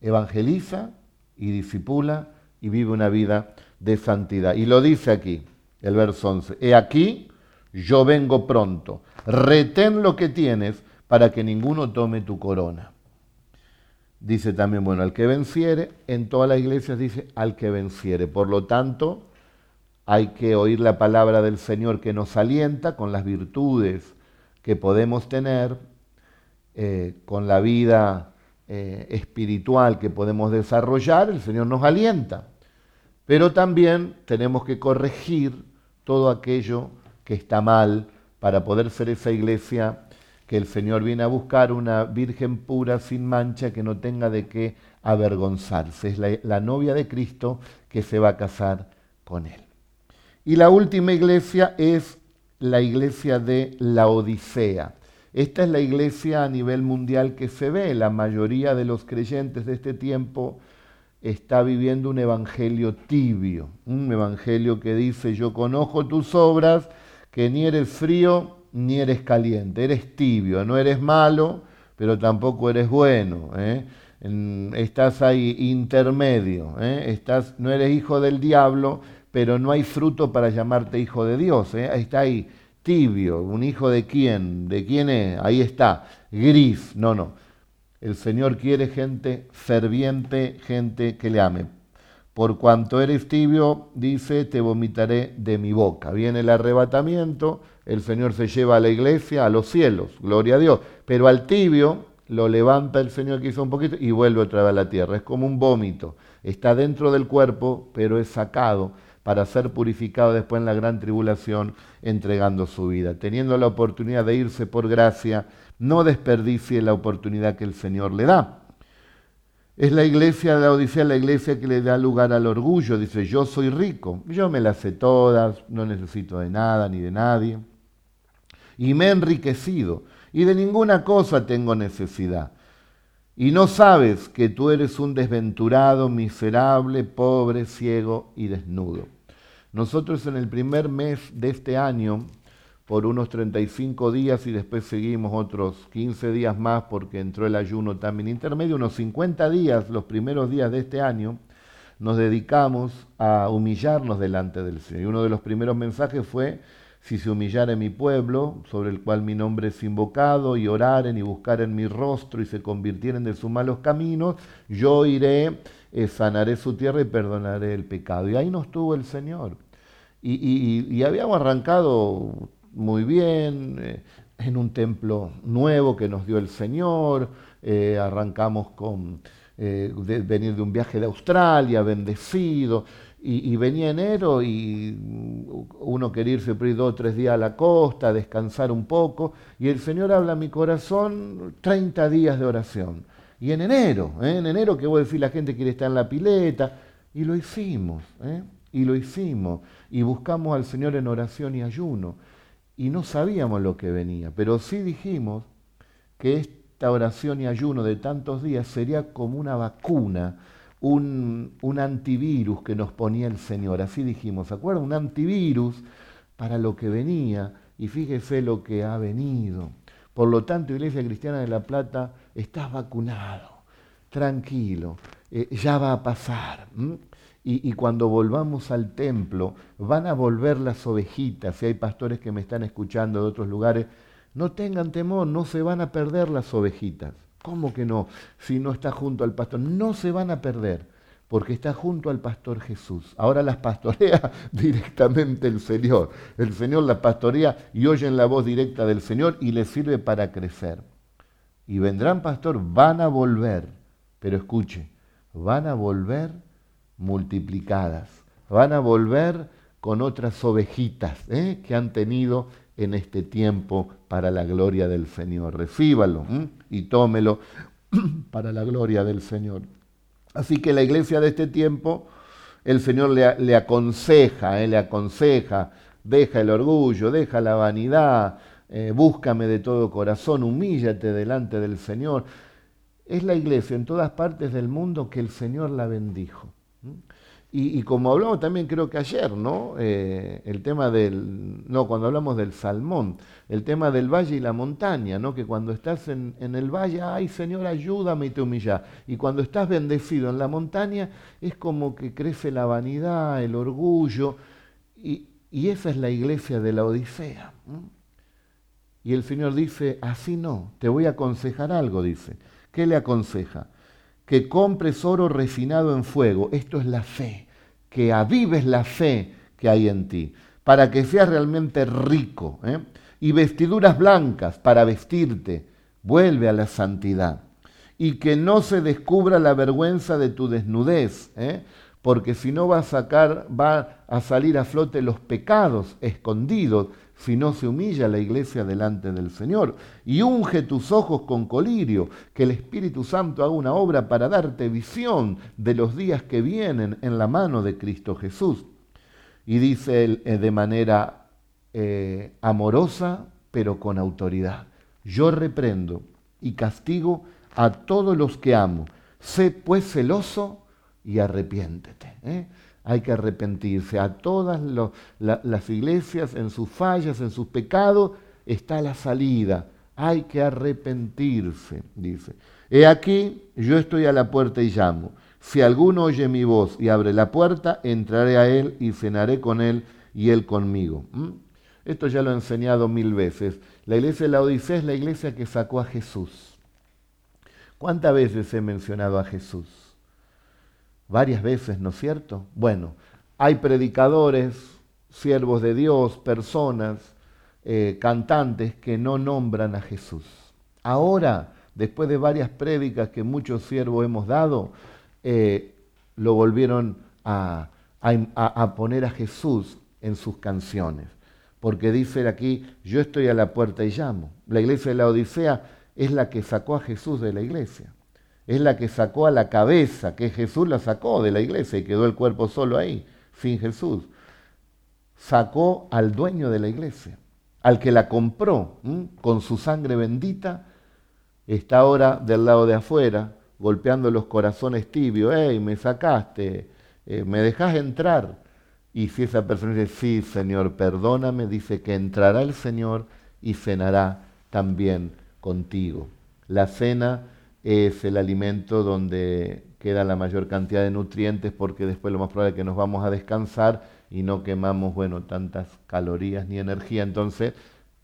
S1: Evangeliza y disipula y vive una vida de santidad. Y lo dice aquí, el verso 11, he aquí, yo vengo pronto, retén lo que tienes para que ninguno tome tu corona. Dice también, bueno, al que venciere, en todas las iglesias dice al que venciere. Por lo tanto, hay que oír la palabra del Señor que nos alienta con las virtudes que podemos tener, eh, con la vida eh, espiritual que podemos desarrollar, el Señor nos alienta. Pero también tenemos que corregir todo aquello que está mal para poder ser esa iglesia que el Señor viene a buscar, una virgen pura, sin mancha, que no tenga de qué avergonzarse. Es la, la novia de Cristo que se va a casar con Él. Y la última iglesia es la iglesia de la Odisea. Esta es la iglesia a nivel mundial que se ve. La mayoría de los creyentes de este tiempo está viviendo un evangelio tibio, un evangelio que dice, yo conozco tus obras, que ni eres frío ni eres caliente, eres tibio, no eres malo, pero tampoco eres bueno. ¿eh? Estás ahí intermedio, ¿eh? no eres hijo del diablo, pero no hay fruto para llamarte hijo de Dios. ¿eh? Está ahí tibio, un hijo de quién, de quién es, ahí está, gris, no, no. El Señor quiere gente ferviente, gente que le ame. Por cuanto eres tibio, dice, te vomitaré de mi boca. Viene el arrebatamiento, el Señor se lleva a la iglesia, a los cielos, gloria a Dios. Pero al tibio lo levanta el Señor que un poquito y vuelve otra vez a la tierra. Es como un vómito. Está dentro del cuerpo, pero es sacado para ser purificado después en la gran tribulación, entregando su vida. Teniendo la oportunidad de irse por gracia, no desperdicie la oportunidad que el Señor le da. Es la iglesia de la Odisea, la iglesia que le da lugar al orgullo. Dice, yo soy rico, yo me las sé todas, no necesito de nada ni de nadie. Y me he enriquecido, y de ninguna cosa tengo necesidad. Y no sabes que tú eres un desventurado, miserable, pobre, ciego y desnudo. Nosotros en el primer mes de este año, por unos 35 días y después seguimos otros 15 días más porque entró el ayuno también intermedio, unos 50 días, los primeros días de este año, nos dedicamos a humillarnos delante del Señor. Y uno de los primeros mensajes fue, si se humillara mi pueblo, sobre el cual mi nombre es invocado, y oraren y buscaren mi rostro y se convirtieren de sus malos caminos, yo iré, eh, sanaré su tierra y perdonaré el pecado. Y ahí nos tuvo el Señor y, habíamos arrancado muy bien eh, en un templo nuevo que nos dio el Señor, eh, arrancamos con eh, venir de un viaje de Australia, bendecido, y, venía enero y uno quería irse por dos o tres días a la costa, descansar un poco, y el Señor habla a mi corazón 30 días de oración. Y en enero, en enero que voy a decir la gente quiere estar en la pileta, Y lo hicimos, y lo hicimos, y buscamos al Señor en oración y ayuno, y no sabíamos lo que venía, pero sí dijimos que esta oración y ayuno de tantos días sería como una vacuna, un, un antivirus que nos ponía el Señor, así dijimos, ¿se acuerdan? Un antivirus para lo que venía, y fíjese lo que ha venido. Por lo tanto, Iglesia Cristiana de La Plata, estás vacunado, tranquilo, eh, ya va a pasar. Y, cuando volvamos al templo, van a volver las ovejitas. Si hay pastores que me están escuchando de otros lugares, no tengan temor, no se van a perder las ovejitas. ¿Cómo que no? Si no está junto al pastor, no se van a perder porque está junto al pastor Jesús. Ahora las pastorea directamente el Señor. El Señor las pastorea y oyen la voz directa del Señor y les sirve para crecer. Y vendrán, pastor, van a volver, pero escuche, van a volver multiplicadas, van a volver con otras ovejitas ¿eh? que han tenido en este tiempo para la gloria del Señor. Recíbalo y tómelo para la gloria del Señor. Así que la iglesia de este tiempo, el Señor le, aconseja, eh, le aconseja, deja el orgullo, deja la vanidad, eh, búscame de todo corazón, humíllate delante del Señor. Es la iglesia en todas partes del mundo que el Señor la bendijo. Y, como hablamos también creo que ayer, ¿no? Eh, el tema del, no, cuando hablamos del salmón, el tema del valle y la montaña, ¿no? Que cuando estás en, el valle, ay Señor, ayúdame y te humilla. Y cuando estás bendecido en la montaña, es como que crece la vanidad, el orgullo, y, esa es la iglesia de la Odisea. Y el Señor dice, así no, te voy a aconsejar algo, dice. ¿Qué le aconseja? Que compres oro refinado en fuego, esto es la fe que avives la fe que hay en ti, para que seas realmente rico, ¿eh? y vestiduras blancas para vestirte, vuelve a la santidad, y que no se descubra la vergüenza de tu desnudez, ¿eh? porque si no va a sacar, va a salir a flote los pecados escondidos si no se humilla la iglesia delante del Señor. Y unge tus ojos con colirio, que el Espíritu Santo haga una obra para darte visión de los días que vienen en la mano de Cristo Jesús. Y dice él eh, de manera eh, amorosa, pero con autoridad. Yo reprendo y castigo a todos los que amo. Sé pues celoso y arrepiéntete. ¿eh? Hay que arrepentirse. A todas las iglesias, en sus fallas, en sus pecados, está la salida. Hay que arrepentirse, dice. He aquí, yo estoy a la puerta y llamo. Si alguno oye mi voz y abre la puerta, entraré a él y cenaré con él y él conmigo. ¿Mm? Esto ya lo he enseñado mil veces. La iglesia de la Odisea es la iglesia que sacó a Jesús. ¿Cuántas veces he mencionado a Jesús? Varias veces, ¿no es cierto? Bueno, hay predicadores, siervos de Dios, personas, eh, cantantes que no nombran a Jesús. Ahora, después de varias prédicas que muchos siervos hemos dado, eh, lo volvieron a, a, poner a Jesús en sus canciones. Porque dice aquí, yo estoy a la puerta y llamo. La iglesia de la Odisea es la que sacó a Jesús de la iglesia es la que sacó a la cabeza, que Jesús la sacó de la iglesia y quedó el cuerpo solo ahí, sin Jesús. Sacó al dueño de la iglesia, al que la compró con su sangre bendita, está ahora del lado de afuera, golpeando los corazones tibios, hey, me sacaste, eh, me dejas entrar. Y si esa persona dice, sí, Señor, perdóname, dice que entrará el Señor y cenará también contigo. La cena es el alimento donde queda la mayor cantidad de nutrientes porque después lo más probable es que nos vamos a descansar y no quemamos, bueno, tantas calorías ni energía. Entonces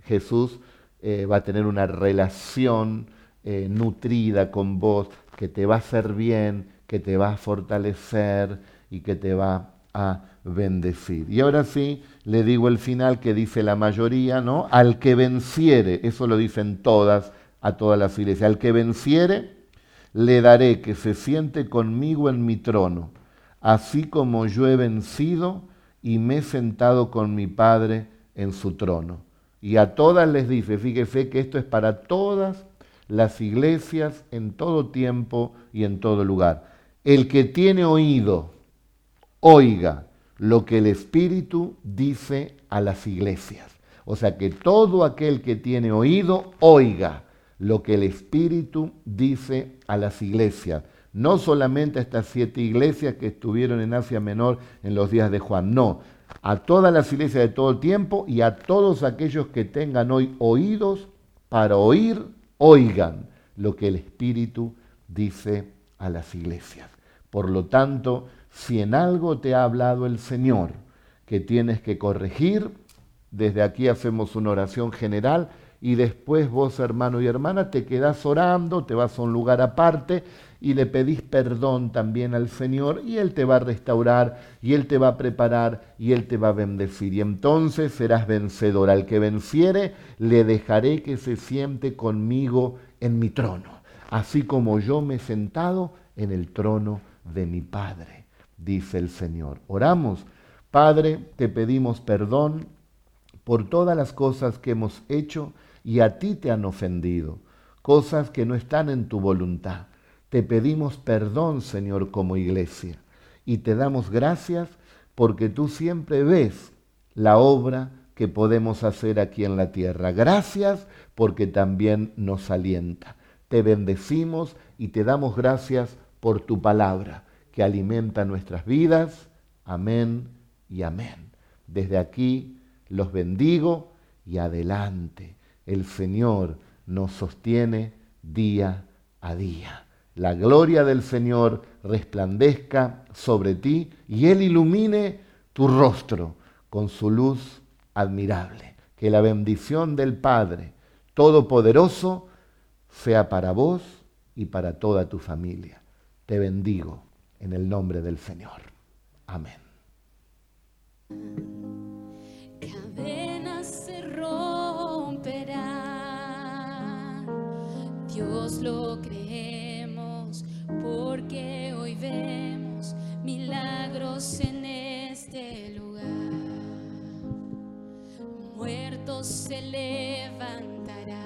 S1: Jesús eh, va a tener una relación eh, nutrida con vos que te va a hacer bien, que te va a fortalecer y que te va a bendecir. Y ahora sí, le digo el final que dice la mayoría, ¿no? Al que venciere, eso lo dicen todas a todas las iglesias. Al que venciere, le daré que se siente conmigo en mi trono, así como yo he vencido y me he sentado con mi Padre en su trono. Y a todas les dice, fíjese que esto es para todas las iglesias en todo tiempo y en todo lugar. El que tiene oído, oiga lo que el Espíritu dice a las iglesias. O sea, que todo aquel que tiene oído, oiga lo que el Espíritu dice a las iglesias. No solamente a estas siete iglesias que estuvieron en Asia Menor en los días de Juan, no, a todas las iglesias de todo tiempo y a todos aquellos que tengan hoy oídos para oír, oigan lo que el Espíritu dice a las iglesias. Por lo tanto, si en algo te ha hablado el Señor que tienes que corregir, desde aquí hacemos una oración general y después vos, hermano y hermana, te quedás orando, te vas a un lugar aparte y le pedís perdón también al Señor y Él te va a restaurar y Él te va a preparar y Él te va a bendecir. Y entonces serás vencedor. Al que venciere, le dejaré que se siente conmigo en mi trono, así como yo me he sentado en el trono de mi Padre, dice el Señor. Oramos. Padre, te pedimos perdón por todas las cosas que hemos hecho y a ti te han ofendido, cosas que no están en tu voluntad. Te pedimos perdón, Señor, como iglesia, y te damos gracias porque tú siempre ves la obra que podemos hacer aquí en la tierra. Gracias porque también nos alienta. Te bendecimos y te damos gracias por tu palabra que alimenta nuestras vidas. Amén y amén. Desde aquí los bendigo y adelante. El Señor nos sostiene día a día. La gloria del Señor resplandezca sobre ti y Él ilumine tu rostro con su luz admirable. Que la bendición del Padre Todopoderoso sea para vos y para toda tu familia. Te bendigo en el nombre del Señor. Amén.
S2: Cadenas Dios lo creemos porque hoy vemos milagros en este lugar. Muertos se levantarán,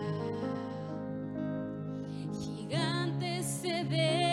S2: gigantes se deben.